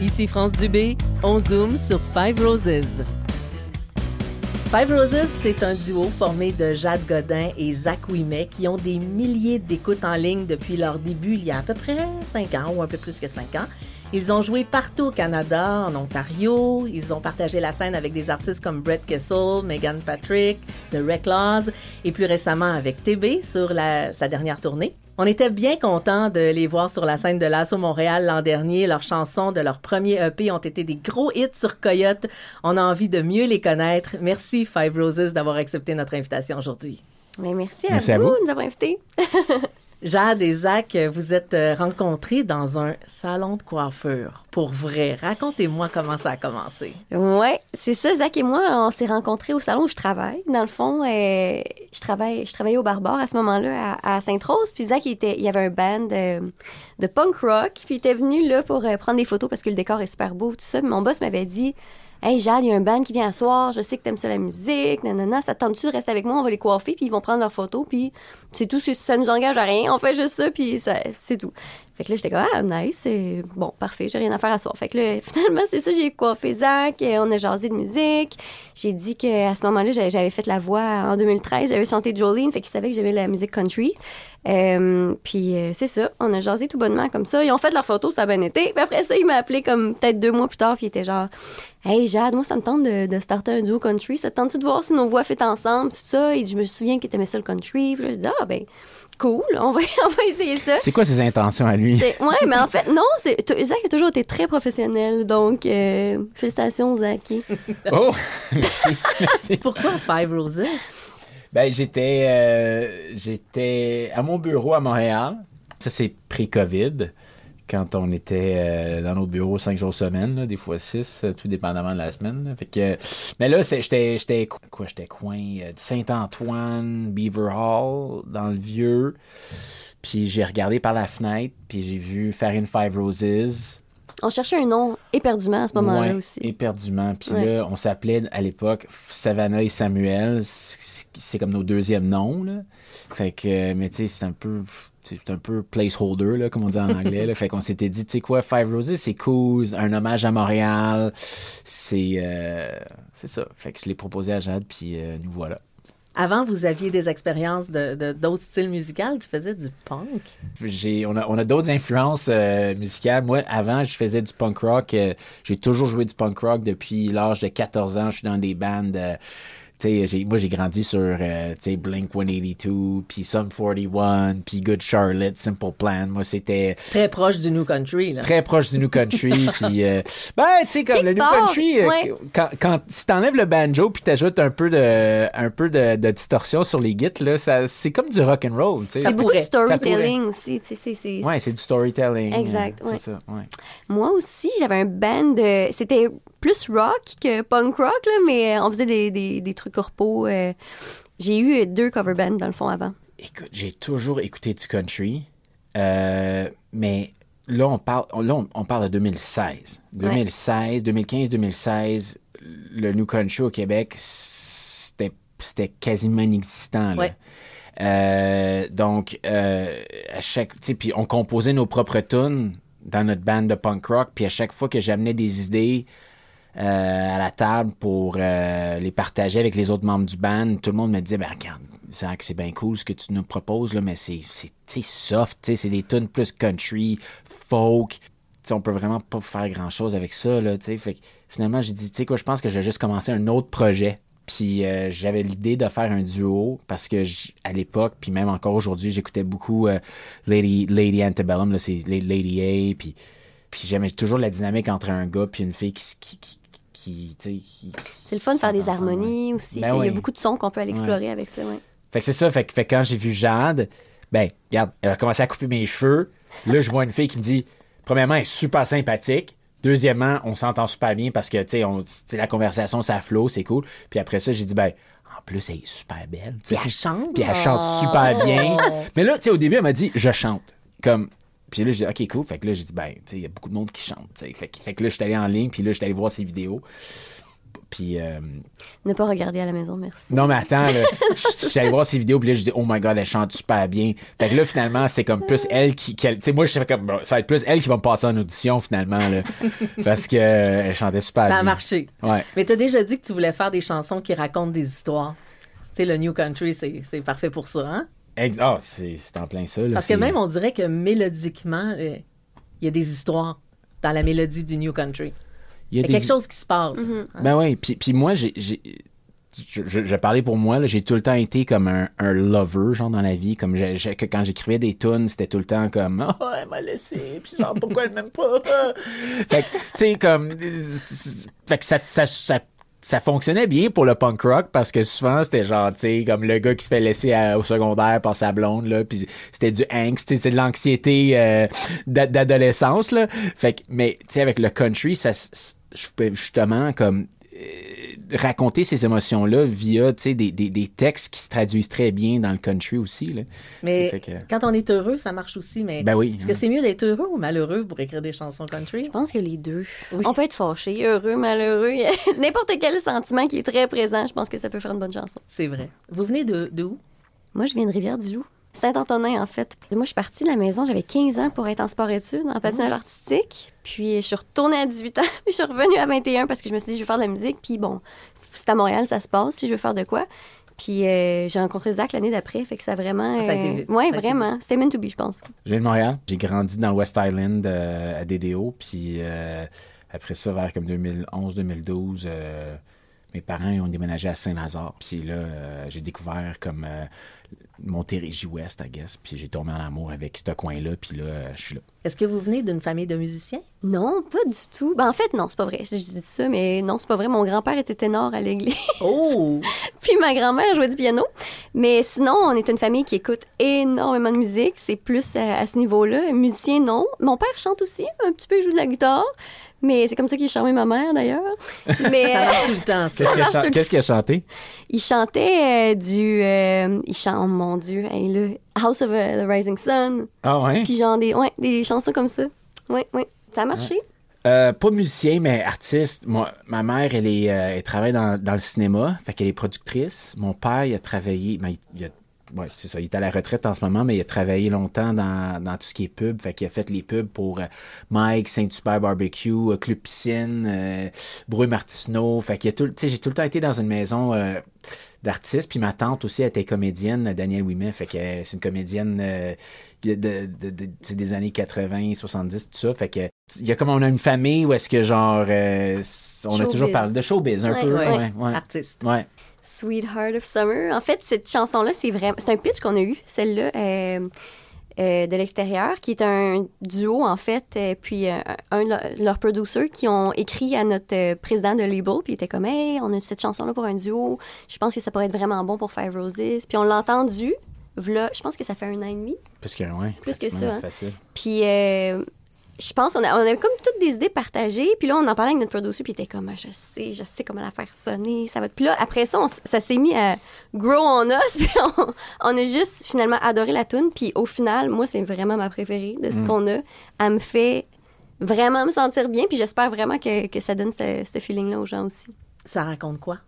Ici France Dubé, on zoome sur Five Roses. Five Roses, c'est un duo formé de Jade Godin et Zach Ouimet qui ont des milliers d'écoutes en ligne depuis leur début il y a à peu près 5 ans ou un peu plus que 5 ans. Ils ont joué partout au Canada, en Ontario. Ils ont partagé la scène avec des artistes comme Brett Kessel, Megan Patrick, The Reclaws et plus récemment avec TB sur sa dernière tournée. On était bien contents de les voir sur la scène de l'Asso Montréal l'an dernier. Leurs chansons de leur premier EP ont été des gros hits sur Coyote. On a envie de mieux les connaître. Merci Five Roses d'avoir accepté notre invitation aujourd'hui. Mais merci, à, vous, de nous avoir invités. Jade et Zach, vous êtes euh, rencontrés dans un salon de coiffure. Pour vrai, racontez-moi comment ça a commencé. Ouais, c'est ça. Zach et moi, on s'est rencontrés au salon où je travaille. Dans le fond, euh, je travaille, je travaillais au Barbare à ce moment-là à, Sainte-Rose. Puis Zach, il, était, y avait un band de, punk rock. Puis il était venu là pour euh, prendre des photos parce que le décor est super beau, tout ça. mon boss m'avait dit Hey Jade, il y a un band qui vient à soir, je sais que t'aimes ça la musique, nanana, ça tente-tu de rester avec moi, on va les coiffer, puis ils vont prendre leurs photos, puis c'est tout, ça nous engage à rien, on fait juste ça, puis c'est tout. Fait que là, j'étais comme, ah, nice, bon, parfait, j'ai rien à faire à soir. Fait que là, finalement, c'est ça, j'ai coiffé Zach, on a jasé de musique. J'ai dit qu'à ce moment-là, j'avais fait la voix en 2013, j'avais chanté Jolene, fait qu'il savait que j'aimais la musique country. Euh, puis euh, c'est ça, on a jasé tout bonnement comme ça. Ils ont fait leurs photos, ça a bien été. Puis après ça, il m'a appelé comme peut-être deux mois plus tard, puis il était genre, Hey Jade, moi ça me tente de, de starter un duo country. Ça te tente-tu de voir si nos voix fait ensemble, tout ça? Et je me souviens qu'il aimait ça le country. Puis là, je ah ben cool, on va, on va essayer ça. C'est quoi ses intentions à lui? Oui, mais en fait, non, c'est, Zach a toujours été très professionnel, donc euh, félicitations, Zach. oh, merci, merci. Pourquoi Five Roses? Ben, j'étais, euh, j'étais à mon bureau à Montréal. Ça, c'est pré-COVID quand on était euh, dans nos bureaux cinq jours semaine, des fois six, tout dépendamment de la semaine. Fait que, mais là, j'étais, j'étais quoi, j'étais coin euh, de Saint-Antoine, Beaver Hall, dans le vieux. Puis j'ai regardé par la fenêtre, puis j'ai vu Farine Five Roses. On cherchait un nom éperdument à ce moment-là aussi. Éperdument. Puis là, on s'appelait à l'époque Savannah et Samuel. C'est comme nos deuxièmes noms. Là. Fait que, mais tu sais, c'est un peu c'est un peu placeholder, là, comme on dit en anglais. Là. Fait qu'on s'était dit, tu sais quoi, Five Roses, c'est cool, un hommage à Montréal. C'est euh, c'est ça. Fait que je l'ai proposé à Jade, puis euh, nous voilà. Avant, vous aviez des expériences de, d'autres styles musicaux? Tu faisais du punk? J'ai, on a, on a d'autres influences euh, musicales. Moi, avant, je faisais du punk rock. j'ai toujours joué du punk rock depuis l'âge de 14 ans. Je suis dans des bandes moi, j'ai grandi sur euh, Blink 182, puis Sum 41, puis Good Charlotte, Simple Plan. Moi, c'était. Très proche du New Country, là. Très proche du New Country. puis, euh, ben, tu sais, comme le New Country, euh, quand, quand, si t'enlèves le banjo, puis t'ajoutes un peu de, un peu de, de distorsion sur les guides, là, c'est comme du rock and roll. C'est beaucoup de storytelling aussi, sais. Ouais, c'est du storytelling. Exact, ouais. Ça, ouais. Moi aussi, j'avais un band de. C'était plus rock que punk rock, là, mais on faisait des, des, des trucs corpo. Euh, j'ai eu deux cover bands dans le fond avant. Écoute, j'ai toujours écouté du country, euh, mais là on parle, là, on, parle de 2016. 2016, 2015, 2016, le New Country au Québec, c'était quasiment inexistant. Là. Euh, donc, à chaque, puis on composait nos propres tunes dans notre band de punk rock, puis à chaque fois que j'amenais des idées, euh, à la table pour euh, les partager avec les autres membres du band, tout le monde me disait ben c'est bien cool ce que tu nous proposes là, mais c'est soft, c'est des tunes plus country, folk. T'sais, on peut vraiment pas faire grand chose avec ça là, finalement j'ai dit tu sais quoi, je pense que je vais juste commencer un autre projet. Puis euh, j'avais l'idée de faire un duo parce que à l'époque, puis même encore aujourd'hui, j'écoutais beaucoup Lady Lady Antebellum, c'est Lady A, puis puis j'aimais toujours la dynamique entre un gars puis une fille qui, c'est le fun de faire des harmonies aussi. Ben il y a beaucoup de sons qu'on peut aller explorer avec ça. Fait que c'est ça. Fait, fait quand j'ai vu Jade, ben, regarde, elle a commencé à couper mes cheveux. Là, je vois une fille qui me dit, premièrement, elle est super sympathique. Deuxièmement, on s'entend super bien parce que, tu sais, la conversation, ça flot, c'est cool. Puis après ça, j'ai dit, ben, en plus, elle est super belle. Puis elle chante. Puis elle chante super bien. Mais là, tu sais, au début, elle m'a dit, je chante. Comme, puis là, j'ai dit, OK, cool. Fait que là, j'ai dit, ben, tu sais, il y a beaucoup de monde qui chante. Fait, fait que là, je suis allé en ligne, puis là, je suis allé voir ses vidéos. Puis. euh, Ne pas regarder à la maison, merci. non, mais attends, là, je suis allé voir ces vidéos, puis là, je dis, oh my god, elle chante super bien. Fait que là, finalement, c'est comme plus elle qui. qui- Tu sais, moi, je sais comme, ça va être plus elle qui va me passer en audition, finalement, là. parce que euh, elle chantait super bien. Ça a marché. Ouais. Mais tu as déjà dit que tu voulais faire des chansons qui racontent des histoires. Tu sais, le New Country, c'est c'est parfait pour ça, hein? Ex- Ah, c'est en plein ça, là. Parce que même, on dirait que mélodiquement, euh, il y a des histoires dans la mélodie du New Country. il y a y a quelque chose qui se passe. Mm-hmm. hein? Ben oui, puis, puis moi, j'ai, je, pour moi, j'ai tout le temps été comme un, un lover, genre, dans la vie. Comme quand j'écrivais des tunes, c'était tout le temps comme « Oh, elle m'a laissé, puis genre, pourquoi elle m'aime pas? » Fait que, tu sais, comme... Fait que ça, ça, ça, ça fonctionnait bien pour le punk rock parce que souvent, c'était genre, tu sais, comme le gars qui se fait laisser au secondaire par sa blonde, là, puis c'était du angst, c'est de l'anxiété euh, d'a- d'adolescence, là. Fait que, mais, tu sais, avec le country, ça, justement, comme euh, raconter ces émotions-là via tu sais, des, des, des textes qui se traduisent très bien dans le country aussi. Là. Mais que- quand on est heureux, ça marche aussi. Mais Ben oui, Est-ce que hein. c'est mieux d'être heureux ou malheureux pour écrire des chansons country? Je pense que les deux. Oui. On peut être fâché, heureux, malheureux. N'importe quel sentiment qui est très présent, je pense que ça peut faire une bonne chanson. C'est vrai. Vous venez de, de où? Moi, je viens de Rivière-du-Loup. Saint-Antonin, en fait. Moi, je suis partie de la maison, j'avais 15 ans pour être en sport-études, en patinage artistique. Puis, je suis retournée à 18 ans, puis je suis revenue à 21 parce que je me suis dit, je veux faire de la musique. Puis, bon, c'est à Montréal, ça se passe, si je veux faire de quoi. Puis, euh, j'ai rencontré Zach l'année d'après, fait que ça a vraiment. Ça a été vite. Ouais, Ça a été vraiment. C'était meant to be, je pense. Je viens de Montréal. J'ai grandi dans West Island euh, à DDO. Puis euh, après ça, vers comme 2011-2012, euh, mes parents ils ont déménagé à Saint-Lazare. Puis là, euh, j'ai découvert comme euh, Montérégie-Ouest, I guess. Puis j'ai tombé en amour avec ce coin-là. Puis là, euh, je suis là. Est-ce que vous venez d'une famille de musiciens? Non, pas du tout. Ben, en fait, non, c'est pas vrai. Je dis ça, mais non, c'est pas vrai. Mon grand-père était ténor à l'église. Oh! Puis ma grand-mère jouait du piano. Mais sinon, on est une famille qui écoute énormément de musique. C'est plus à, à ce niveau-là. Musicien, non. Mon père chante aussi. Un petit peu, il joue de la guitare. Mais c'est comme ça qu'il a charmé ma mère, d'ailleurs. Mais Ça marche tout le temps, ça. Qu'est-ce qu'il a, marche chan- tout le qu'est-ce qu'il a chanté? il chantait euh, du... euh, il chante, oh mon Dieu, hey, là, House of uh, the Rising Sun. Ah ouais? Puis genre des, ouais, des chansons comme ça. Ouais, ouais. Ça a marché. Euh, pas musicien, mais artiste. Moi, ma mère, elle, est, euh, elle travaille dans, dans le cinéma, fait qu'elle est productrice. Mon père, il a travaillé, ben, il, il a- ouais, c'est ça, il est à la retraite en ce moment, mais il a travaillé longtemps dans, dans tout ce qui est pub, fait qu'il a fait les pubs pour euh, Mike, Saint-Hubert Barbecue, euh, Club Piscine, euh, Brouille Martineau, fait qu'il a tout, tu sais, j'ai tout le temps été dans une maison euh, d'artistes, puis ma tante aussi était comédienne, Danielle Ouimet, fait que c'est une comédienne euh, de, de, de- des années 80, 70, tout ça, fait que il y a comme on a une famille où est-ce que genre euh, on a toujours parlé de showbiz un Ouais, peu, ouais. ouais, ouais, Artiste. ouais. Sweetheart of Summer. En fait, cette chanson-là, c'est vraiment. C'est un pitch qu'on a eu, celle-là, euh, euh, de l'extérieur, qui est un duo, en fait, euh, puis un de leur- leurs producers qui ont écrit à notre président de label, puis il était comme, hey, on a cette chanson-là pour un duo. Je pense que ça pourrait être vraiment bon pour Five Roses. Puis on l'a entendu, v'là, je pense que ça fait un an et demi. Parce que ouais, Plus que ça, hein. facile. Puis euh, je pense on, a, on avait comme toutes des idées partagées. Puis là, on en parlait avec notre producer, puis il était comme, Ah, je sais, je sais comment la faire sonner. Ça va. Puis là, après ça, on ça s'est mis à grow on us. Puis on, on a juste finalement adoré la tune. Puis au final, moi, c'est vraiment ma préférée de ce qu'on a. Elle me fait vraiment me sentir bien. Puis j'espère vraiment que, que ça donne ce, ce feeling-là aux gens aussi. Ça raconte quoi?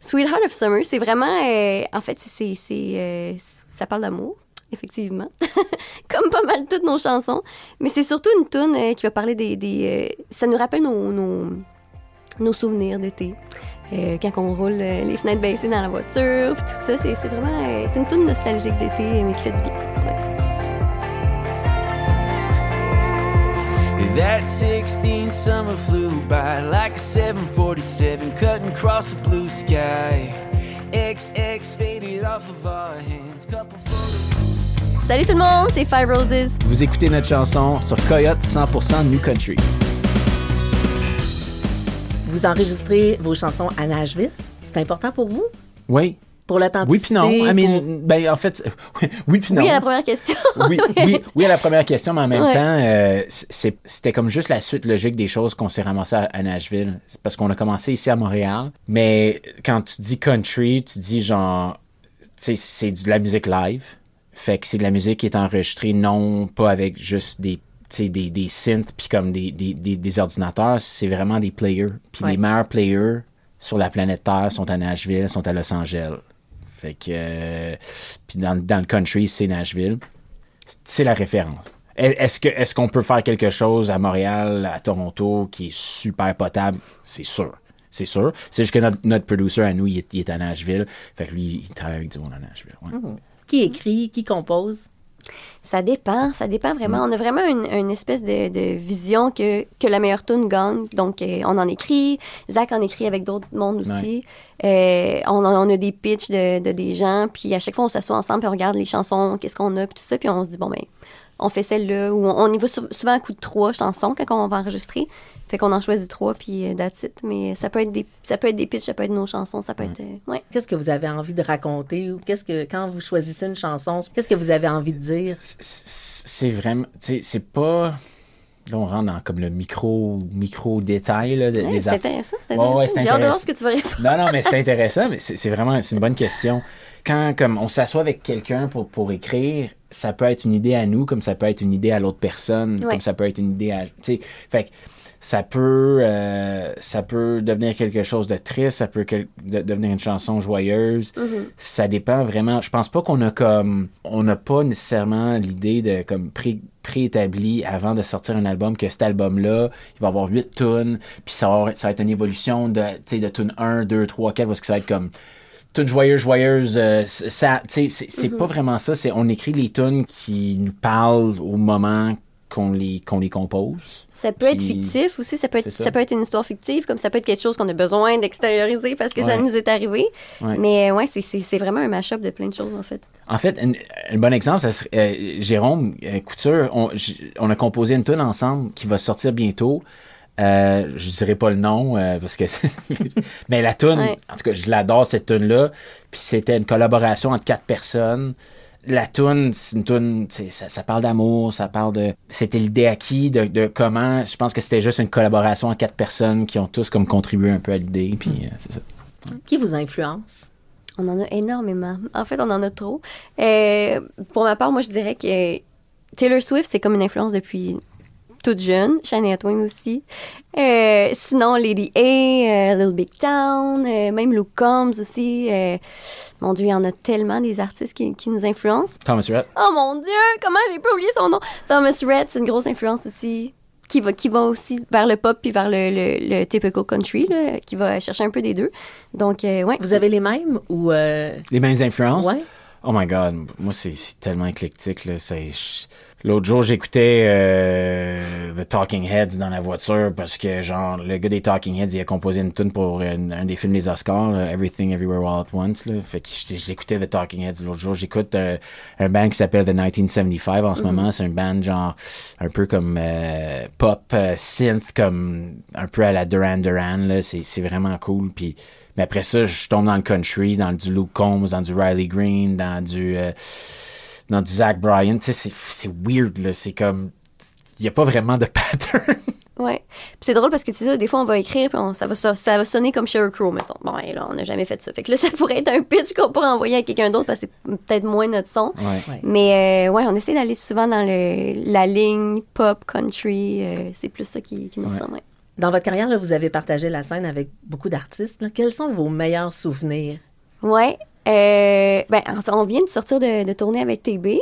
Sweetheart of Summer, c'est vraiment. euh, en fait, c'est, c'est, euh, ça parle d'amour, effectivement. Comme pas mal toutes nos chansons. Mais c'est surtout une tune euh, qui va parler des. des, euh, ça nous rappelle nos, nos, nos souvenirs d'été. Euh, quand on roule euh, les fenêtres baissées dans la voiture, puis tout ça, c'est, vraiment. euh, c'est une tune nostalgique d'été, mais qui fait du bien. Ouais. That 16 summer flew by like a 747 cutting across the blue sky. XX faded off of our hands. Couple photos. Salut tout le monde, c'est Five Roses. Vous écoutez notre chanson sur Coyote 100% New Country. Vous enregistrez vos chansons à Nashville? C'est important pour vous? Oui. Pour l'authenticité? Oui puis non. I pour- mean, ben en fait, oui puis non. Oui, à la première question. oui, oui, oui à la première question, mais en même Ouais. temps, euh, c'est- c'était comme juste la suite logique des choses qu'on s'est ramassé à, à Nashville. C'est parce qu'on a commencé ici à Montréal. Mais quand tu dis country, tu dis genre, tu sais, c'est de la musique live. Fait que c'est de la musique qui est enregistrée non pas avec juste des des, des synths puis comme des, des, des, des ordinateurs, c'est vraiment des players. Puis Ouais. les meilleurs players sur la planète Terre sont à Nashville, sont à Los Angeles. Fait que. euh, puis dans, dans le country, c'est Nashville. C'est la référence. Est-ce que est-ce qu'on peut faire quelque chose à Montréal, à Toronto, qui est super potable? C'est sûr. C'est sûr. C'est juste que notre, notre producer à nous, il est, il est à Nashville. Fait que lui, il travaille avec du monde à Nashville. ouais. Qui écrit, qui compose? Ça dépend, ça dépend vraiment. On a vraiment une, une espèce de, de vision que, que la meilleure tune gagne. Donc, euh, on en écrit. Zach en écrit avec d'autres mondes aussi. Euh, on, a- on a des pitchs de, de des gens. Puis à chaque fois, on s'assoit ensemble puis on regarde les chansons, qu'est-ce qu'on a, puis tout ça. Puis on se dit, bon, ben, on fait celle-là. Ou on, on y va sou- souvent à coup de trois chansons quand on va enregistrer. Fait qu'on en choisit trois, puis euh, that's it. Mais ça peut être des, ça peut être des pitchs, ça peut être nos chansons, ça peut être... euh, ouais. Qu'est-ce que vous avez envie de raconter ou qu'est-ce que quand vous choisissez une chanson, qu'est-ce que vous avez envie de dire? c'est c'est vraiment tu sais c'est pas là on rentre dans comme le micro micro détail là, de- Ouais, des c'est intéressant, c'est Ouais, ouais, intéressant. c'est J'ai hâte de voir ce que tu vas répondre. non non mais c'est intéressant mais c'est c'est vraiment c'est une bonne question quand comme on s'assoit avec quelqu'un pour pour écrire ça peut être une idée à nous comme ça peut être une idée à l'autre personne Ouais. comme ça peut être une idée à tu sais fait que ça peut euh, ça peut devenir quelque chose de triste ça peut de- devenir une chanson joyeuse. Ça dépend vraiment. Je pense pas qu'on a comme on n'a pas nécessairement l'idée de comme pré préétabli avant de sortir un album que cet album là il va avoir huit tunes puis ça va, avoir- ça va être une évolution de tu sais de tune 1 2 3 4 parce que ça va être comme tune joyeuse joyeuse euh, ça tu sais c'est c'est pas vraiment ça. C'est on écrit les tunes qui nous parlent au moment qu'on les qu'on les compose Ça peut être fictif aussi, ça peut être, ça. ça. peut être une histoire fictive, comme ça peut être quelque chose qu'on a besoin d'extérioriser parce que ça nous est arrivé. Ouais. Mais euh, ouais, c'est- vraiment un mash-up de plein de choses en fait. En fait, un, bon exemple, ça serait, euh, Jérôme euh, Couture, on, a composé une tune ensemble qui va sortir bientôt. Euh, je dirais pas le nom euh, parce que mais la tune Ouais. en tout cas je l'adore cette tune là puis c'était une collaboration entre quatre personnes la tune c'est une c'est- ça, ça parle d'amour ça parle de c'était l'idée à qui de, de comment je pense que c'était juste une collaboration entre quatre personnes qui ont tous comme contribué un peu à l'idée puis euh, c'est ça Qui vous influence? On en a énormément. En fait, on en a trop. Euh, pour ma part, moi, je dirais que Taylor Swift, c'est comme une influence depuis toute jeune. Shania Twain aussi. Euh, sinon, Lady A, euh, Little Big Town, euh, même Luke Combs aussi. Euh, mon Dieu, il y en a tellement des artistes qui, qui nous influencent. Thomas Rhett Oh mon Dieu, comment j'ai pas oublié son nom? Thomas Rhett, c'est une grosse influence aussi. Qui va, qui va aussi vers le pop puis vers le, le, le typical country, là, qui va chercher un peu des deux. Donc, euh, ouais. Vous avez les mêmes ou euh, les mêmes influences? Ouais? Oh my god, moi c'est c'est tellement éclectique là. C'est je- l'autre jour j'écoutais euh, The Talking Heads dans la voiture parce que genre le gars des Talking Heads il a composé une tune pour un, un des films des Oscars, là, Everything Everywhere All at Once là. Fait que j'écoutais The Talking Heads l'autre jour. J'écoute euh, un band qui s'appelle The 1975 en ce moment. C'est un band genre un peu comme euh, pop euh, synth comme un peu à la Duran Duran là. C'est c'est vraiment cool puis mais après ça, je tombe dans le country, dans du Luke Combs, dans du Riley Green, dans du euh, dans du Zach Bryan. Tu sais, c'est- c'est weird, là. C'est comme... Il n'y a pas vraiment de pattern. Ouais. Puis c'est drôle parce que tu sais, des fois, on va écrire, puis on- ça, va, ça va sonner comme Sheryl Crow, mettons. Bon, et là, on n'a jamais fait ça. Fait que là, ça pourrait être un pitch qu'on pourrait envoyer à quelqu'un d'autre parce que c'est peut-être moins notre son. Ouais. Ouais. Mais euh, ouais, on essaie d'aller souvent dans le, la ligne pop, country. euh, c'est plus ça qui, qui nous ressemble. ouais. Dans votre carrière, là, vous avez partagé la scène avec beaucoup d'artistes. Quels sont vos meilleurs souvenirs? Ouais. Euh, ben, on vient de sortir de, de tourner avec TB.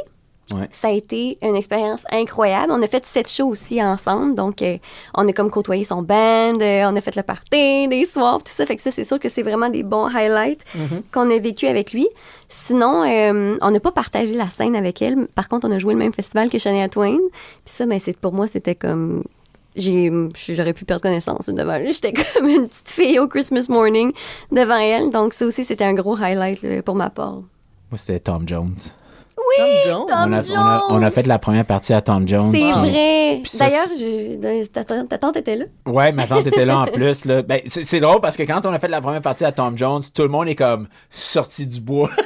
Ouais. Ça a été une expérience incroyable. On a fait sept shows aussi ensemble, donc euh, on a comme côtoyé son band, euh, on a fait le party des soirs, tout ça. Fait que ça, c'est sûr que c'est vraiment des bons highlights qu'on a vécu avec lui. Sinon, euh, on n'a pas partagé la scène avec elle. Par contre, on a joué le même festival que Shania Twain. Puis ça, ben, c'est pour moi, c'était comme j'aurais pu perdre connaissance devant elle. J'étais comme une petite fille au Christmas morning devant elle. Donc ça aussi, c'était un gros highlight pour ma part. Moi, c'était Tom Jones. Tom Jones? Tom on, a, Jones! on, a, on a fait la première partie à Tom Jones. C'est puis- vrai. D'ailleurs, je- ta, tante- ta tante était là. Ouais, ma tante était là en plus. Là. Ben, c'est c'est drôle parce que quand on a fait la première partie à Tom Jones, tout le monde est comme sorti du bois.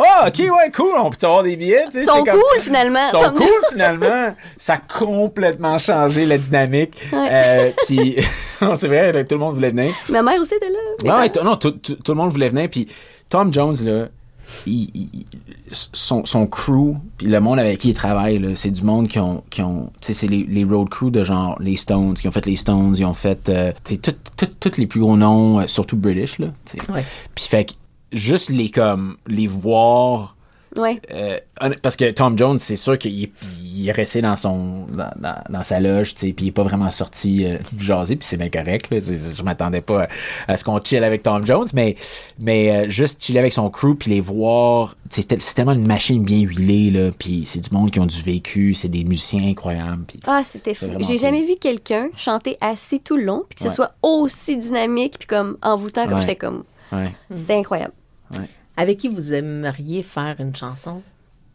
Oh, ok, ouais, cool, on peut avoir des billets. Ils sont c'est comme- cool, finalement. Ils sont Tom cool finalement. Ça a complètement changé la dynamique. Ouais. Euh, puis, non, c'est vrai, là, tout le monde voulait venir. Ma mère aussi était là. Ouais, ouais, t- non, tout, tout- tout le monde voulait venir. Puis Tom Jones, là, il- il- son, son crew, puis le monde avec qui il travaille, c'est du monde qui ont, qui ont tu sais, c'est les, les road crew de genre les Stones, qui ont fait les Stones, ils ont fait, euh, tu sais, tout- tout- tous les plus gros noms, euh, surtout British, là, tu sais. Ouais. Puis fait que juste les comme les voir Ouais. euh, parce que Tom Jones c'est sûr qu'il est, resté dans son dans, dans- dans sa loge tu sais puis il est pas vraiment sorti euh, jaser puis c'est bien correct là. Je m'attendais pas à, à ce qu'on chill avec Tom Jones mais mais euh, juste chiller avec son crew puis les voir c'est tel- c'est tellement une machine bien huilée là puis c'est du monde qui ont du vécu c'est des musiciens incroyables Ah, c'était fou. J'ai cool. jamais vu quelqu'un chanter assis tout le long, puis que Ouais. ce soit aussi dynamique, puis comme envoûtant, comme Ouais. j'étais comme. C'était incroyable. Avec qui vous aimeriez faire une chanson?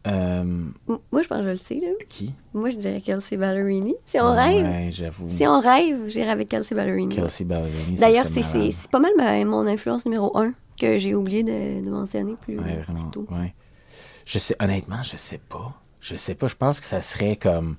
euh, Moi, je pense que je le sais, là. qui? Moi, je dirais Kelsey Ballerini. Si on rêve, ouais j'avoue si on rêve, j'irais avec Kelsey Ballerini. Kelsey Ballerini D'ailleurs, c'est c'est- c'est pas mal ma- mon influence numéro un que j'ai oublié de, de mentionner plus, Ouais, plus vraiment. tôt. Ouais. Je sais, honnêtement, je sais pas. Je sais pas. Je pense que ça serait comme.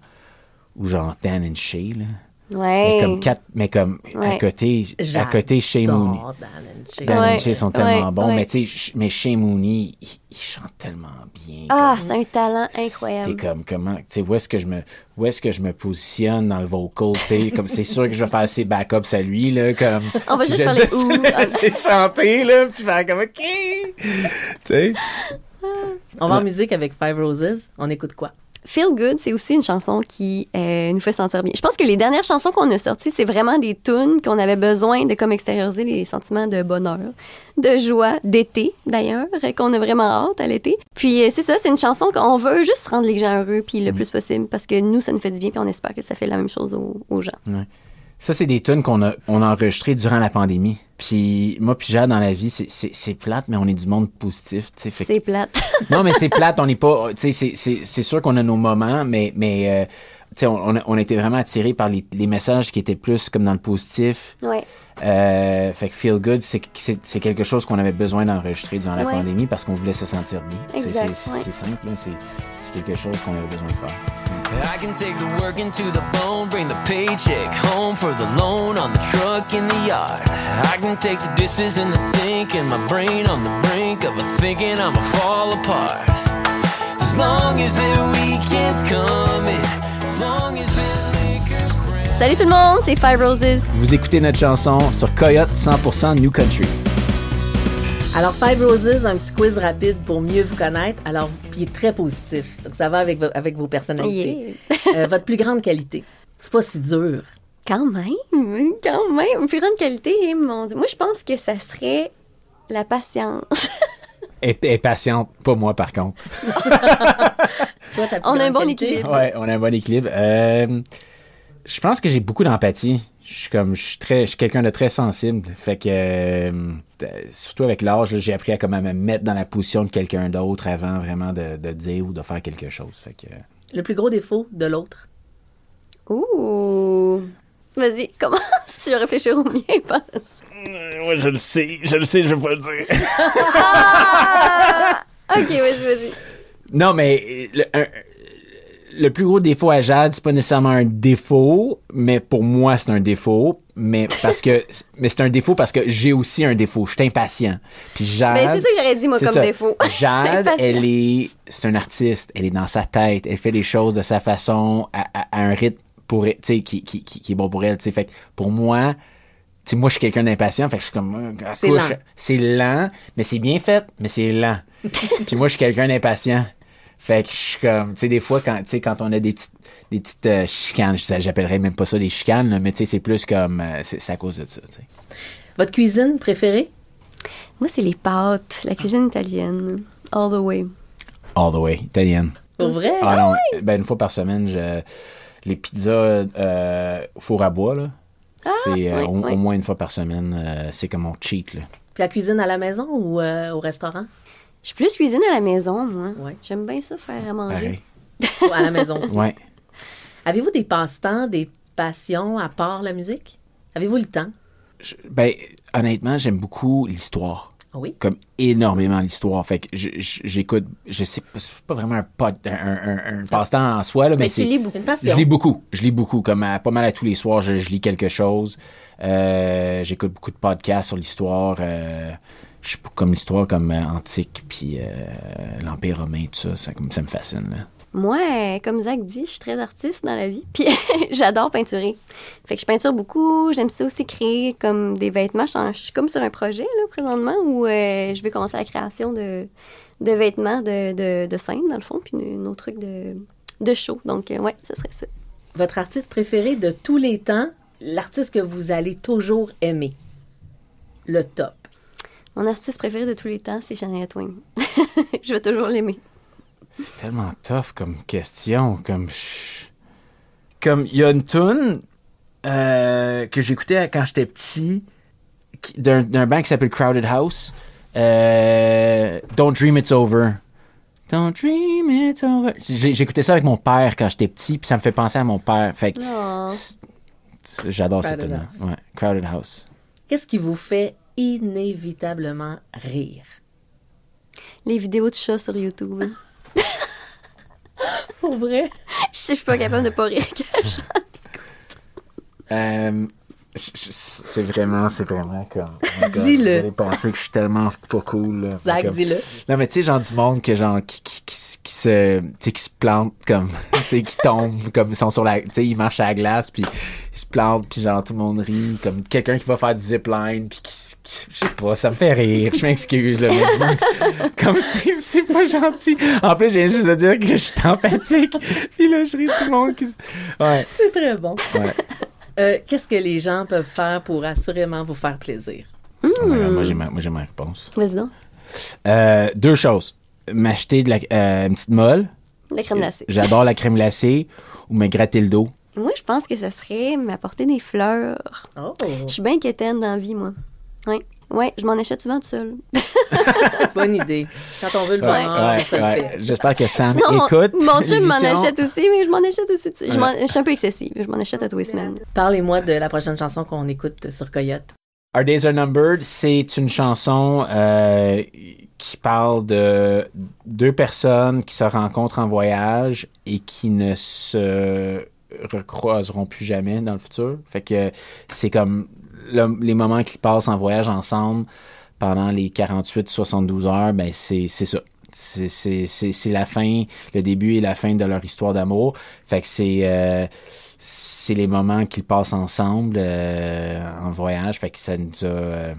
Ou genre Dan and Shay, là. Ouais. Mais comme quatre. Mais comme à Ouais. côté. À côté, Shay Mooney. Dan and Shay. Dan Ouais, and Shay sont tellement ouais, bons. ouais. Mais tu sais, mais Shay Mooney, il, il chante tellement bien. Ah, comme- c'est un talent T'es incroyable. comme comment tu sais où est-ce que je me où est-ce que je me positionne dans le vocal tu sais comme c'est sûr que je vais faire ses backups à lui là comme On va juste faire les chanter là puis faire comme ok tu sais On va en musique avec Five Roses. On écoute quoi? Feel Good, c'est aussi une chanson qui euh, nous fait sentir bien. Je pense que les dernières chansons qu'on a sorties, c'est vraiment des tunes qu'on avait besoin de comme extérioriser les sentiments de bonheur, de joie, d'été d'ailleurs, euh, qu'on a vraiment hâte à l'été. Puis euh, c'est ça, c'est une chanson qu'on veut juste rendre les gens heureux puis le plus possible parce que nous, ça nous fait du bien puis on espère que ça fait la même chose aux, aux gens. Ça, c'est des tunes qu'on a, on a enregistrées durant la pandémie. Puis moi, puis Jade, dans la vie, c'est, c'est, c'est plate, mais on est du monde positif. tu sais. Fait C'est plate. non, mais c'est plate, on n'est pas. Tu sais, c'est, c'est, c'est sûr qu'on a nos moments, mais, mais euh, tu sais, on, on, a, on a été vraiment attirés par les, les messages qui étaient plus comme dans le positif. ouais. Euh, fait que Feel Good, c'est, quelque chose qu'on avait besoin d'enregistrer durant la Ouais. pandémie parce qu'on voulait se sentir bien. C'est- ouais. simple, c'est, quelque chose qu'on avait besoin de faire. I can take the work into the bone, bring the paycheck home for the loan on the truck in the yard. I can take the dishes in the sink and my brain on the brink of a thinking I'ma fall apart. As long as the weekend's coming, as long as the. Salut tout le monde, c'est Five Roses. Vous écoutez notre chanson sur Coyote 100% New Country. Alors, Five Roses, un petit quiz rapide pour mieux vous connaître. Alors, puis il est très positif. Donc, ça va avec, avec vos personnalités. Euh, votre plus grande qualité. C'est pas si dur. Quand même, quand même. Plus grande qualité, eh, mon Dieu. Moi, je pense que ça serait la patience. Et, et patiente, pas moi par contre. Toi, On a un bon qualité? équilibre. Ouais, on a un bon équilibre. Euh, je pense que j'ai beaucoup d'empathie. Je suis comme, je suis très, je suis quelqu'un de très sensible. Fait que, euh, euh, surtout avec l'âge, j'ai appris à comment me mettre dans la position de quelqu'un d'autre avant vraiment de, de dire ou de faire quelque chose. Fait que, Le plus gros défaut de l'autre? Ouh. Vas-y, commence. Tu vas réfléchir au mien, passe. moi, je le sais, je le sais, je vais pas le dire. Ah! Ok, vas-y, vas-y. non, mais le, un- le plus gros défaut à Jade, c'est pas nécessairement un défaut, mais pour moi, c'est un défaut. Mais parce que, mais c'est un défaut parce que j'ai aussi un défaut. Je suis impatient. Puis Jade. Ben, c'est ça que j'aurais dit, moi, comme ça. défaut. Jade, elle est, c'est un artiste. Elle est dans sa tête. Elle fait les choses de sa façon, à, à- à un rythme pour, elle, tu sais, qui, qui, qui, qui est bon pour elle. tu sais. Fait que pour moi, tu sais, moi, je suis quelqu'un d'impatient. Fait que je suis comme, euh, C'est lent. C'est lent, mais c'est bien fait, mais c'est lent. Puis moi, je suis quelqu'un d'impatient. Fait que je suis comme, tu sais, des fois, quand, tu sais, quand on a des petites, des petites euh, chicanes, je- j'appellerais même pas ça des chicanes, là, mais tu sais, c'est plus comme, euh, c'est à cause de ça, tu sais. Votre cuisine préférée? Moi, c'est les pâtes, la cuisine italienne. All the way. All the way, italienne. Pour vrai? Ah non, ben une fois par semaine, je, les pizzas euh, au four à bois, là, c'est euh, oui, au, oui. au moins une fois par semaine, euh, c'est comme mon cheat, là. Puis la cuisine à la maison ou euh, au restaurant? Je suis plus cuisine à la maison, moi. Ouais. J'aime bien ça, faire à manger. Pareil. À la maison aussi. Ouais. Avez-vous des passe-temps, des passions à part la musique? Avez-vous le temps? Je- ben, honnêtement, j'aime beaucoup l'histoire. Ah Oui? Comme énormément l'histoire. Fait que je- je- j'écoute, je sais pas, c'est pas vraiment un, pod- un, un- un passe-temps en soi, là, mais, Mais c'est. tu lis beaucoup. Une passion. Je lis beaucoup. Je lis beaucoup. Comme à- pas mal à tous les soirs, je, je lis quelque chose. Euh, J'écoute beaucoup de podcasts sur l'histoire. Euh, je sais pas, comme l'histoire comme euh, antique, puis euh, l'Empire romain, tout ça, ça, comme- ça me fascine. Là. Moi, comme Zach dit, je suis très artiste dans la vie, puis j'adore peinturer. Fait que je peinture beaucoup, j'aime ça aussi créer comme des vêtements. Je suis comme sur un projet là présentement où euh, je vais commencer la création de, de vêtements de, de, de scène dans le fond, puis un autre truc de, de show. Donc euh, ouais, ce serait ça. Votre artiste préféré de tous les temps, l'artiste que vous allez toujours aimer? Le top. Mon artiste préféré de tous les temps, c'est Shania Twain. je vais toujours l'aimer. C'est tellement tough comme question. Comme. Comme, il y a une tune euh, que j'écoutais quand j'étais petit, d'un d'un band qui s'appelle Crowded House. Euh, Don't Dream It's Over. Don't Dream It's Over. J'écoutais ça avec mon père quand j'étais petit, puis ça me fait penser à mon père. Fait que Oh. j'adore cette Crowded tune. Ouais, Crowded House. Qu'est-ce qui vous fait inévitablement rire? Les vidéos de chats sur YouTube. Pour vrai? je suis pas capable de pas rire. quand je- Euh, c'est vraiment, c'est vraiment comme. oh Dis-le. Vous allez penser que je suis tellement pas cool. Là. Zach, Comme- dis-le. Non, mais tu sais, genre du monde que genre, qui, qui, qui, qui se, tu sais, qui se plante comme, tu sais, qui tombent comme, ils sont sur la, tu sais, ils marchent à la glace, puis ils se plantent, puis genre, tout le monde rit, comme quelqu'un qui va faire du zipline, puis qui, je sais pas, ça me fait rire, je m'excuse, là, mais du monde comme c'est, c'est pas gentil. En plus, j'ai juste de dire que je suis empathique, puis là, je ris du monde qui, ouais, C'est très bon. ouais. Euh, Qu'est-ce que les gens peuvent faire pour assurément vous faire plaisir? Oh God, moi, j'ai ma, moi, j'ai ma réponse. Vas-y donc. Euh, deux choses. M'acheter de la, euh, une petite molle. La crème glacée. J'adore la crème glacée ou me gratter le dos. Moi, je pense que ça serait m'apporter des fleurs. Oh, Je suis bien quétaine dans la vie, moi. Oui. Ouais, je m'en achète souvent tout seul. bonne idée. Quand on veut le Ouais, bonheur, ouais, ça le fait. J'espère que Sam Sinon, écoute. mon chum m'en achète aussi, mais je m'en achète aussi. Je, je suis un peu excessive. Je m'en achète à tous les semaines. Parlez-moi de la prochaine chanson qu'on écoute sur Coyote. Our Days Are Numbered, c'est une chanson euh, qui parle de deux personnes qui se rencontrent en voyage et qui ne se recroiseront plus jamais dans le futur. Fait que c'est comme le- les moments qu'ils passent en voyage ensemble pendant les 48-72 heures, ben c'est c'est ça. C'est- C'est c'est- c'est la fin, le début et la fin de leur histoire d'amour. Fait que c'est euh, c'est les moments qu'ils passent ensemble euh, en voyage. Fait que ça nous a. euh,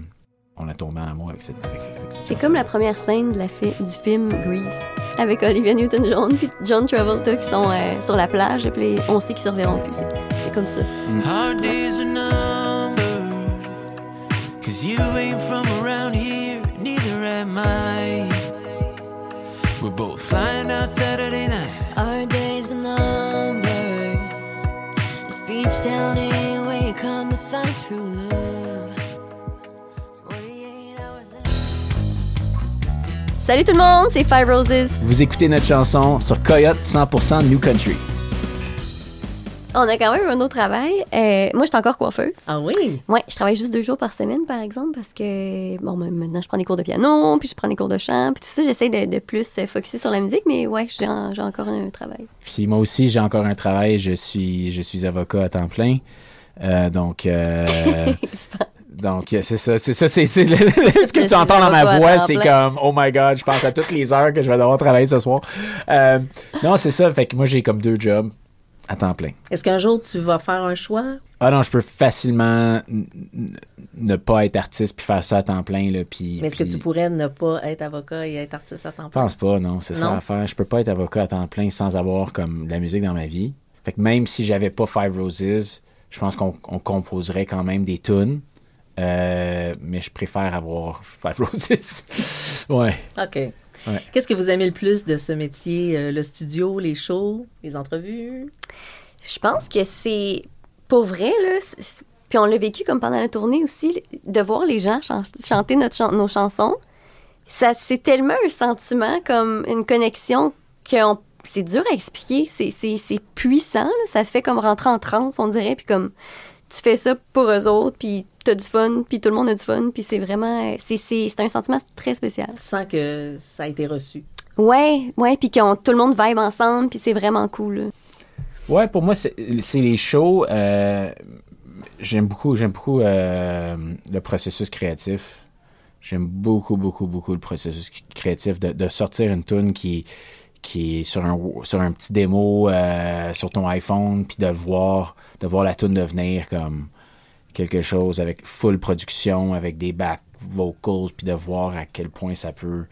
on a tombé en amour avec cette. Avec, avec cette C'est comme la première scène de la fi- du film Grease, avec Olivia Newton-John puis John Travolta qui sont euh, sur la plage, et puis on sait qu'ils se reverront plus. C'est c'est comme ça. Cause you ain't from around here, neither am I. We're both flying out Saturday night. Our days are numbered. This beach town ain't where you come to find true love. 48 hours there. Salut tout le monde, c'est Five Roses. Vous écoutez notre chanson sur Coyote 100% New Country. On a quand même un autre travail. Euh, moi, je suis encore coiffeuse. Ah oui? Ouais, je travaille juste deux jours par semaine, par exemple, parce que, bon, ben, maintenant, je prends des cours de piano, puis je prends des cours de chant, puis tout ça, j'essaie de, de plus euh, focuser sur la musique, mais ouais, j'ai en- j'ai encore un travail. Puis moi aussi, j'ai encore un travail. Je suis, je suis avocat à temps plein. Euh, donc. euh, Donc, c'est ça, c'est ça, c'est c'est le- ce que Je tu entends dans ma voix, c'est comme, oh my god, je pense à toutes les heures que je vais devoir travailler ce soir. Euh, non, c'est ça, fait que moi, j'ai comme deux jobs à temps plein. Est-ce qu'un jour tu vas faire un choix? Ah non, je peux facilement ne pas être artiste puis faire ça à temps plein, là, puis... Mais est-ce que tu pourrais ne pas être avocat et être artiste à temps Je plein? pense pas, non, c'est ça l'affaire. Je peux pas être avocat à temps plein sans avoir comme de la musique dans ma vie. Fait que même si j'avais pas Five Roses, je pense qu'on on composerait quand même des tunes. Euh, mais je préfère avoir Five Roses. ouais. OK. Qu'est-ce que vous aimez le plus de ce métier? Euh, Le studio, les shows, les entrevues? Je pense que c'est, pour vrai, là, puis on l'a vécu comme pendant la tournée aussi, de voir les gens chan- chanter notre chan- nos chansons, ça, c'est tellement un sentiment, comme une connexion, que c'est dur à expliquer, c'est, c'est, c'est puissant, là. ça se fait comme rentrer en transe, on dirait, puis comme tu fais ça pour eux autres, puis t'as du fun, puis tout le monde a du fun, puis c'est vraiment, c'est, c'est, c'est un sentiment très spécial. Tu sens que ça a été reçu. Ouais, ouais, puis qu'on tout le monde vibe ensemble, puis c'est vraiment cool. là. Ouais, pour moi, c'est c'est les shows. euh, j'aime beaucoup, j'aime beaucoup euh, le processus créatif. J'aime beaucoup, beaucoup, beaucoup le processus créatif de, de sortir une tune qui, qui est sur un, sur un petit démo euh, sur ton iPhone, puis de voir, de voir la tune devenir comme quelque chose avec full production, avec des back vocals, puis de voir à quel point ça peut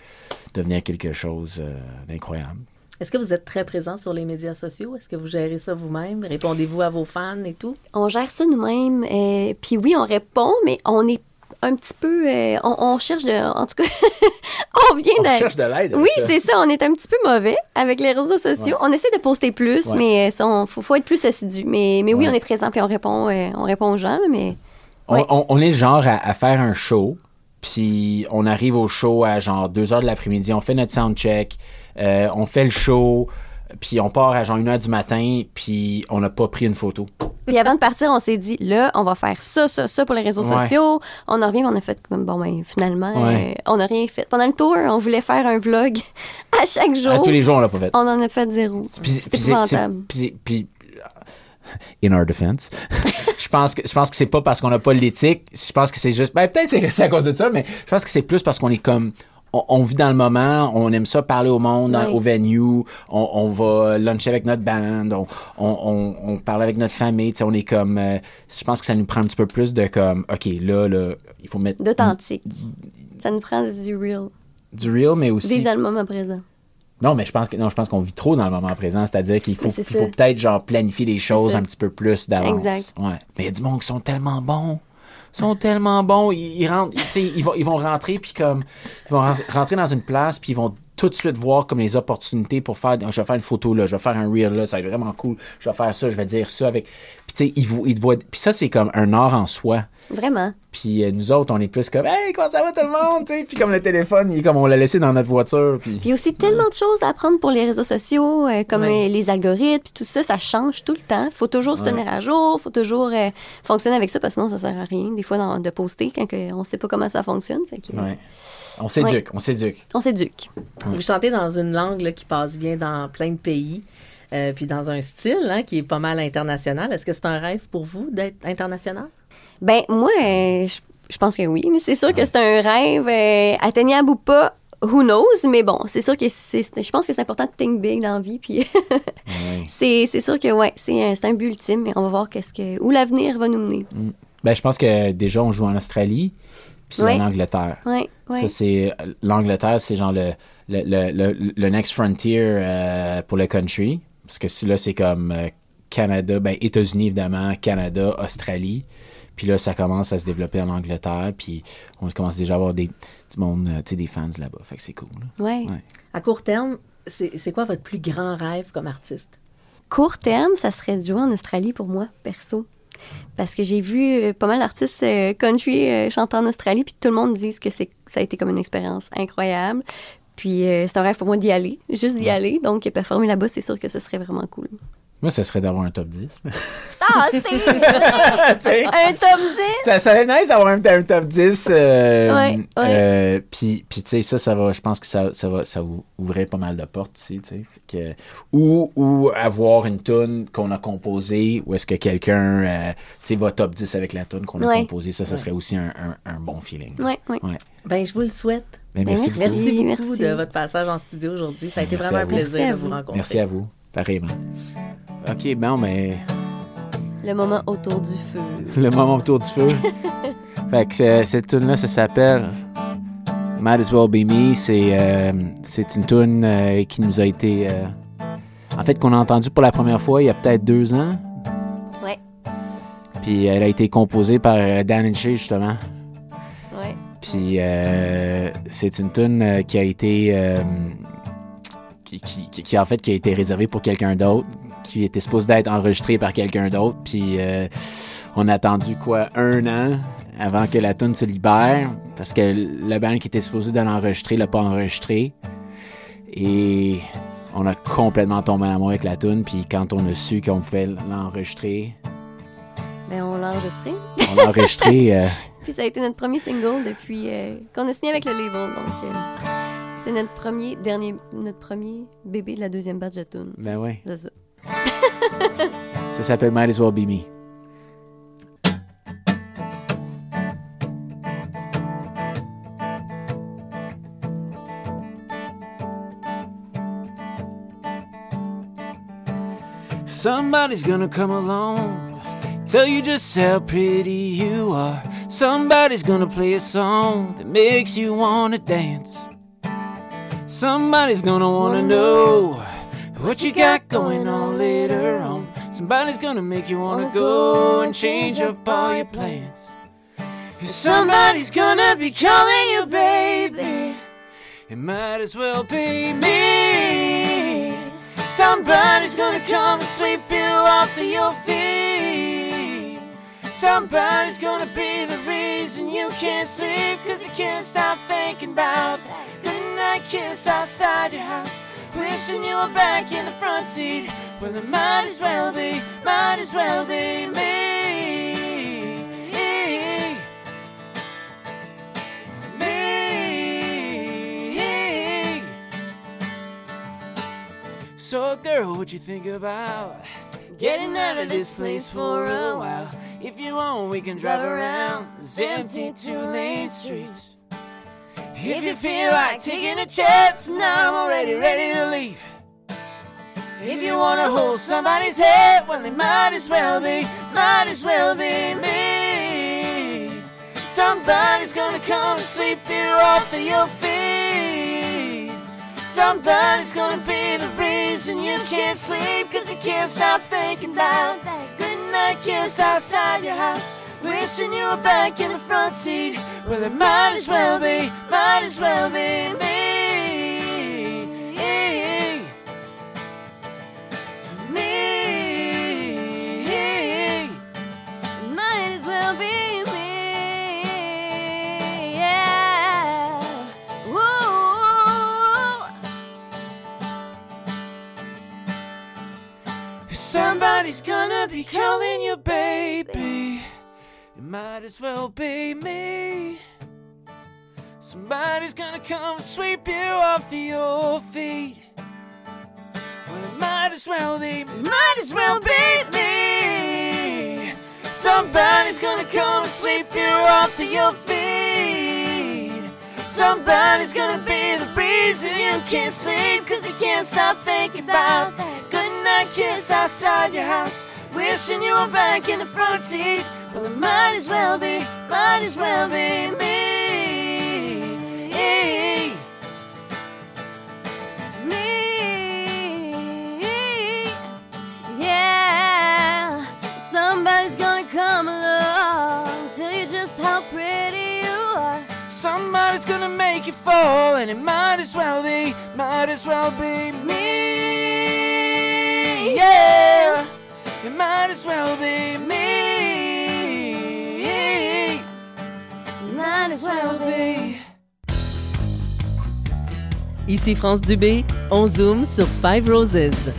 devenir quelque chose euh, d'incroyable. Est-ce que vous êtes très présent sur les médias sociaux? Est-ce que vous gérez ça vous-même? Répondez-vous à vos fans et tout? On gère ça nous-mêmes. euh, Puis oui, on répond, mais on est un petit peu... euh, on, on cherche de... En tout cas, on vient On de... cherche de l'aide. Oui, c'est ça. On est un petit peu mauvais avec les réseaux sociaux. On essaie de poster plus, Ouais. mais il faut, faut être plus assidu. Mais, mais oui, Ouais. on est présent puis on répond, euh, on répond aux gens, mais On, on- on est le genre à, à faire un show, puis on arrive au show à genre 2 heures de l'après-midi, on fait notre soundcheck, euh, on fait le show, puis on part à genre 1 heure du matin, puis on n'a pas pris une photo. Puis avant de partir, on s'est dit, là, on va faire ça, ça, ça pour les réseaux Ouais. sociaux. On en revient, on a fait comme, bon, ben, finalement, Ouais. euh, on n'a rien fait. Pendant le tour, on voulait faire un vlog à chaque jour. À tous les jours, on l'a pas fait. On en a fait zéro. Puis- C'était épouvantable. puis- puis- in our defense, je pense que je pense que c'est pas parce qu'on n'a pas l'éthique. Je pense que c'est juste, ben peut-être c'est à cause de ça, mais je pense que c'est plus parce qu'on est comme on, on vit dans le moment, on aime ça parler au monde, dans- au venue, on, on va luncher avec notre band, on, on, on, parle avec notre famille, tu sais, on est comme, euh, je pense que ça nous prend un petit peu plus de comme, ok, là, là, il faut mettre D'authentique. Ça nous prend du real. du real, mais aussi, Vivre dans le moment présent. non, mais je pense que non, je pense qu'on vit trop dans le moment présent, c'est-à-dire qu'il faut, faut peut-être genre planifier les choses un petit peu plus d'avance. Exact. Ouais. Mais il y a du monde qui sont tellement bons. Ils sont tellement bons, ils, ils rentrent, sais, ils vont ils vont rentrer puis comme ils vont ren- rentrer dans une place puis ils vont tout de suite voir comme les opportunités pour faire je vais faire une photo là, je vais faire un reel là, ça va être vraiment cool. Je vais faire ça, je vais dire ça avec puis tu sais ils vous ils te voient puis ça c'est comme un art en soi. Vraiment. Puis euh, nous autres, on est plus comme Hey, comment ça va tout le monde, tu sais, puis comme le téléphone, il est comme on l'a laissé dans notre voiture puis Puis il y a aussi tellement de choses à apprendre pour les réseaux sociaux, euh, comme Ouais. les algorithmes, puis tout ça, ça change tout le temps. faut toujours se tenir à jour, faut toujours euh, fonctionner avec ça, parce que sinon ça sert à rien, des fois, dans- de poster quand que on sait pas comment ça fonctionne. Fait que, Ouais. On s'éduque, on s'éduque. On s'éduque. Vous chantez dans une langue là, qui passe bien dans plein de pays, euh, puis dans un style hein, qui est pas mal international. Est-ce que c'est un rêve pour vous d'être international? Ben, moi, euh, je je pense que oui. mais C'est sûr que c'est un rêve euh, atteignable ou pas. Who knows? Mais bon, c'est sûr que c'est, je pense que c'est important de think big dans la vie. Puis Ouais. c'est, c'est sûr que ouais, c'est un, un but ultime, mais on va voir qu'est-ce que, où l'avenir va nous mener. Ben, je pense que déjà, on joue en Australie, puis Ouais. en Angleterre. Ouais, ouais. Ça, c'est. L'Angleterre, c'est genre le, le, le, le, le next frontier euh, pour le country. Parce que si là, c'est comme euh, Canada, ben, États-Unis, évidemment, Canada, Australie. Puis là, ça commence à se développer en Angleterre, puis on commence déjà à avoir des, du monde, euh, tu sais, des fans là-bas. Fait que c'est cool. là. ouais. À court terme, c'est c'est quoi votre plus grand rêve comme artiste? Court terme, ça serait de jouer en Australie pour moi, perso. Parce que j'ai vu euh, pas mal d'artistes euh, country euh, chanter en Australie, puis tout le monde dit que c'est, ça a été comme une expérience incroyable. Puis c'est un rêve pour moi d'y aller, juste d'y aller. Donc, performer là-bas, c'est sûr que ce serait vraiment cool. Moi, ça serait d'avoir un top 10. Ah, c'est un top 10! Ça serait nice d'avoir un, un top 10. Euh, Ouais, ouais. euh, puis, puis tu sais, ça, ça va, je pense que ça, ça va, ça vous ouvrir pas mal de portes aussi, tu sais. Ou, ou avoir une tune qu'on a composée, ou est-ce que quelqu'un, euh, tu sais, va top 10 avec la tune qu'on a Ouais. composée. Ça, ça serait aussi un, un, un bon feeling. Ouais, ouais. Ouais. Ben, je vous le souhaite. Mais Ben, merci, merci. beaucoup. Merci beaucoup merci. de votre passage en studio aujourd'hui. Ça a été Merci vraiment un plaisir de vous vous. rencontrer. Merci à vous. Pareillement. OK, bon, mais Le moment autour du feu. le moment autour du feu. fait que cette tune-là, ça s'appelle Might As Well Be Me. C'est euh, une tune euh, qui nous a été. euh, en fait, qu'on a entendue pour la première fois il y a peut-être deux ans. Ouais. Puis elle a été composée par Dan and Shay, justement. Ouais. Puis c'est une tune qui a été. Qui, qui, qui- qui, en fait qui a été réservée pour quelqu'un d'autre, qui était supposé d'être enregistrée par quelqu'un d'autre. Puis euh, on a attendu quoi un an avant que la tune se libère parce que le band qui était supposé de l'enregistrer l'a pas enregistré. Et on a complètement tombé en amour avec la tune. Puis quand on a su qu'on pouvait l'enregistrer, Ben, on l'a enregistré. on l'a enregistré. euh, Puis ça a été notre premier single depuis euh, qu'on a signé avec le label. Donc, c'est notre premier, dernier, notre premier bébé de la deuxième batch de tune. Ben ouais. Ça. ça s'appelle Might as well be me. Somebody's gonna come along, tell you just how pretty you are. Somebody's gonna play a song that makes you wanna dance. Somebody's gonna wanna know what you got going on later on. Somebody's gonna make you wanna go and change up all your plans. Somebody's gonna be calling you baby. It might as well be me. Somebody's gonna come and sweep you off of your feet. Somebody's gonna be the reason you can't sleep. Cause you can't stop thinking about kiss outside your house. Wishing you were back in the front seat. Well, it might as well be, might as well be me. Me. So, girl, what you think about getting out of this place for a while? If you want, we can drive around these empty two-lane streets. If you feel like taking a chance, now I'm already ready to leave. If you wanna hold somebody's head, well, it might as well be, might as well be me. Somebody's gonna come and sweep you off of your feet. Somebody's gonna be the reason you can't sleep, cause you can't stop thinking about that goodnight kiss outside your house. Wishing you were back in the front seat. Well, it might as well be, might as well be me. Me. Might as well be me. Yeah. Somebody's gonna be calling you baby. Might as well be me. Somebody's gonna come sweep you off your feet. Well, might as well be, might as well be me. Somebody's gonna come sweep you off your feet. Somebody's gonna be the reason you can't sleep, cause you can't stop thinking about that goodnight kiss outside your house. Wishing you were back in the front seat. Well, it might as well be, might as well be me. Me. Yeah. Somebody's gonna come along, tell you just how pretty you are. Somebody's gonna make you fall, and it might as well be, might as well be me. Yeah, it might as well be me. Might as well be. Ici France Dubé, on zoome sur Five Roses.